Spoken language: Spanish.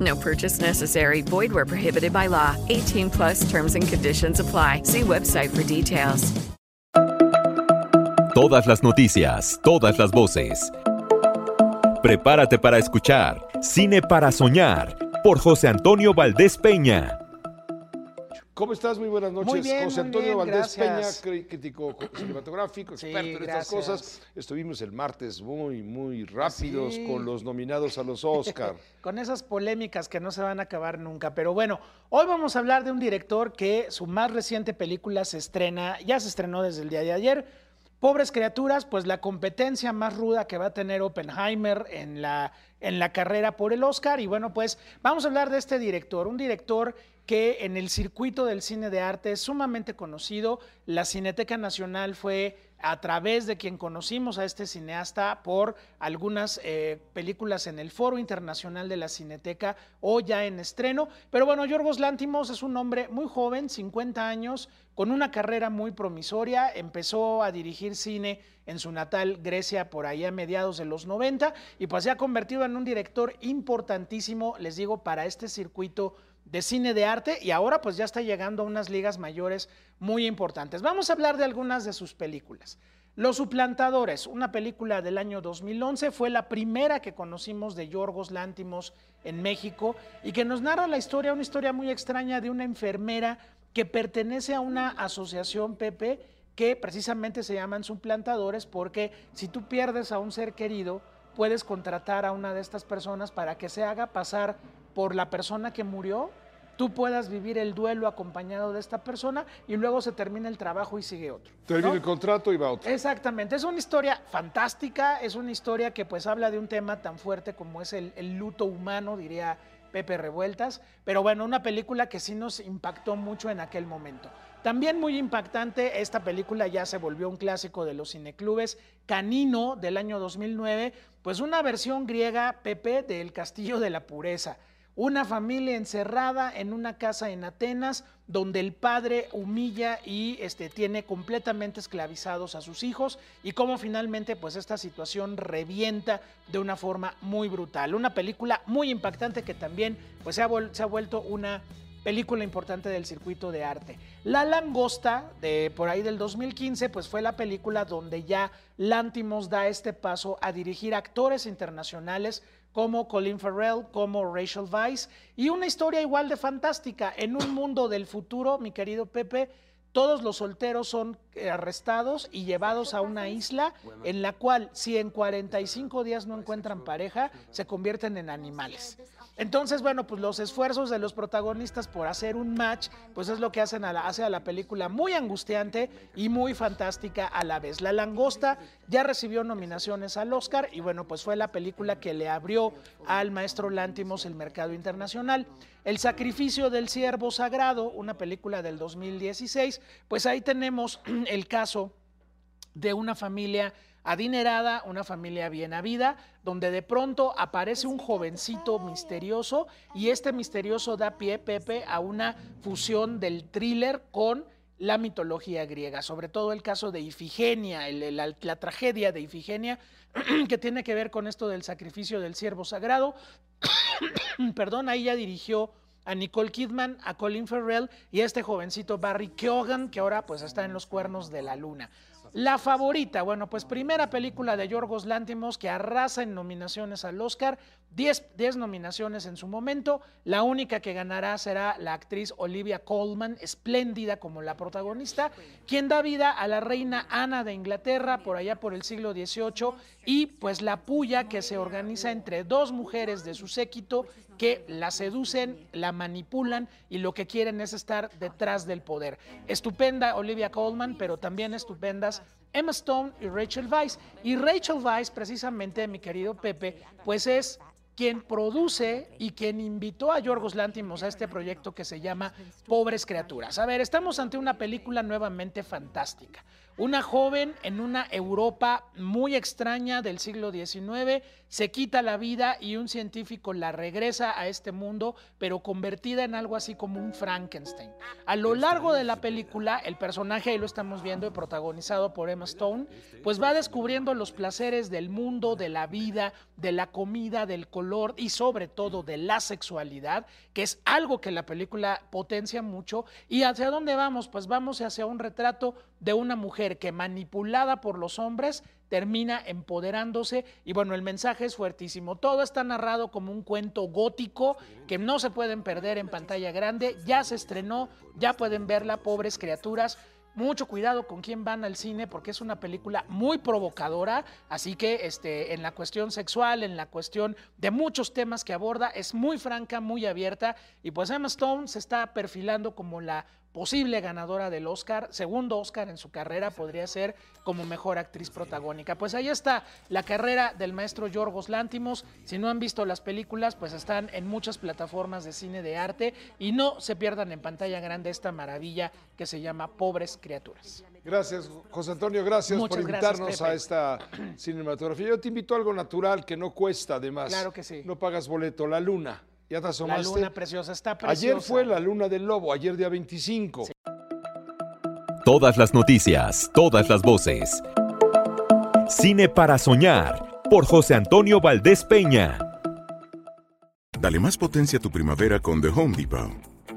No purchase necessary. Void where prohibited by law. 18 plus terms and conditions apply. See website for details. Todas las noticias, todas las voces. Prepárate para escuchar Cine para Soñar por José Antonio Valdés Peña. ¿Cómo estás? Muy buenas noches. Muy bien, José muy Antonio bien, Valdés gracias. Peña, crítico cinematográfico, Sí, experto en estas cosas. Estuvimos el martes muy, muy rápidos Sí. con los nominados a los Oscar. Con esas polémicas que no se van a acabar nunca. Pero bueno, hoy vamos a hablar de un director que su más reciente película se estrena, ya se estrenó desde el día de ayer. Pobres criaturas, pues la competencia más ruda que va a tener Oppenheimer en la, en la carrera por el Oscar. Y bueno, pues vamos a hablar de este director, un director que en el circuito del cine de arte es sumamente conocido. La Cineteca Nacional fue a través de quien conocimos a este cineasta por algunas eh, películas en el Foro Internacional de la Cineteca o ya en estreno. Pero bueno, Yorgos Lántimos es un hombre muy joven, 50 años, con una carrera muy promisoria. Empezó a dirigir cine en su natal Grecia por ahí a mediados de los 90 y pues se ha convertido en un director importantísimo, les digo, para este circuito de cine de arte y ahora pues ya está llegando a unas ligas mayores muy importantes. Vamos a hablar de algunas de sus películas. Los Suplantadores, una película del año 2011, fue la primera que conocimos de Yorgos Lántimos en México y que nos narra la historia, una historia muy extraña de una enfermera que pertenece a una asociación, Pepe, que precisamente se llaman suplantadores porque si tú pierdes a un ser querido, puedes contratar a una de estas personas para que se haga pasar por la persona que murió, tú puedas vivir el duelo acompañado de esta persona y luego se termina el trabajo y sigue otro. Termina el contrato y va otro. Exactamente, es una historia fantástica, es una historia que pues habla de un tema tan fuerte como es el, el luto humano, diría Pepe Revueltas, pero bueno, una película que sí nos impactó mucho en aquel momento. También muy impactante, esta película ya se volvió un clásico de los cineclubes, Canino del año 2009, pues una versión griega, Pepe, del Castillo de la Pureza. Una familia encerrada en una casa en Atenas donde el padre humilla y este, tiene completamente esclavizados a sus hijos y cómo finalmente pues esta situación revienta de una forma muy brutal. Una película muy impactante que también pues se ha, vuel- se ha vuelto una película importante del circuito de arte. La Langosta, de por ahí del 2015, pues fue la película donde ya Lantimos da este paso a dirigir actores internacionales como Colin Farrell, como Rachel Weisz, y una historia igual de fantástica. En un mundo del futuro, mi querido Pepe, todos los solteros son eh, arrestados y llevados a una isla en la cual si en 45 días no encuentran pareja, se convierten en animales. Entonces, bueno, pues los esfuerzos de los protagonistas por hacer un match, pues es lo que hacen la, hace a la película muy angustiante y muy fantástica a la vez. La Langosta ya recibió nominaciones al Oscar y bueno, pues fue la película que le abrió al maestro Lántimos el mercado internacional. El sacrificio del siervo sagrado, una película del 2016, pues ahí tenemos el caso de una familia adinerada, una familia bien habida, donde de pronto aparece un jovencito misterioso y este misterioso da pie, Pepe, a una fusión del thriller con la mitología griega, sobre todo el caso de Ifigenia, la tragedia de Ifigenia, que tiene que ver con esto del sacrificio del siervo sagrado. Perdón, ahí ya dirigió a Nicole Kidman, a Colin Farrell y a este jovencito Barry Keoghan, que ahora pues está en los cuernos de la luna. La favorita, bueno, pues primera película de Yorgos Lántimos que arrasa en nominaciones al Oscar, 10, 10 nominaciones en su momento, la única que ganará será la actriz Olivia Colman, espléndida como la protagonista, quien da vida a la reina Ana de Inglaterra por allá por el siglo XVIII y pues la puya que se organiza entre dos mujeres de su séquito que la seducen, la manipulan y lo que quieren es estar detrás del poder. Estupenda Olivia Colman, pero también estupendas Emma Stone y Rachel Weisz. Y Rachel Weisz, precisamente, mi querido Pepe, pues es quien produce y quien invitó a Yorgos Lántimos a este proyecto que se llama Pobres Criaturas. A ver, estamos ante una película nuevamente fantástica. Una joven en una Europa muy extraña del siglo XIX se quita la vida y un científico la regresa a este mundo, pero convertida en algo así como un Frankenstein. A lo largo de la película, el personaje, ahí lo estamos viendo, protagonizado por Emma Stone, pues va descubriendo los placeres del mundo, de la vida, de la comida, del color y sobre todo de la sexualidad, que es algo que la película potencia mucho. ¿Y hacia dónde vamos? Pues vamos hacia un retrato de una mujer que manipulada por los hombres termina empoderándose y bueno, el mensaje es fuertísimo. Todo está narrado como un cuento gótico que no se pueden perder en pantalla grande. Ya se estrenó, ya pueden verla, pobres criaturas. Mucho cuidado con quién van al cine porque es una película muy provocadora, así que este, en la cuestión sexual, en la cuestión de muchos temas que aborda, es muy franca, muy abierta. Y pues Emma Stone se está perfilando como la posible ganadora del Oscar, segundo Oscar en su carrera, podría ser como mejor actriz protagónica. Pues ahí está la carrera del maestro Yorgos Lántimos. Si no han visto las películas, pues están en muchas plataformas de cine de arte. Y no se pierdan en pantalla grande esta maravilla que se llama Pobres Criaturas. Gracias, José Antonio, gracias Muchas por gracias, invitarnos a esta cinematografía. Yo te invito a algo natural que no cuesta, además. Claro que sí. No pagas boleto, la luna. ¿Ya te La asomaste? luna preciosa, está preciosa. Ayer fue la luna del lobo, ayer día 25. Todas las noticias, todas las voces. Cine para soñar por José Antonio Valdés Peña. Dale más potencia a tu primavera con The Home Depot.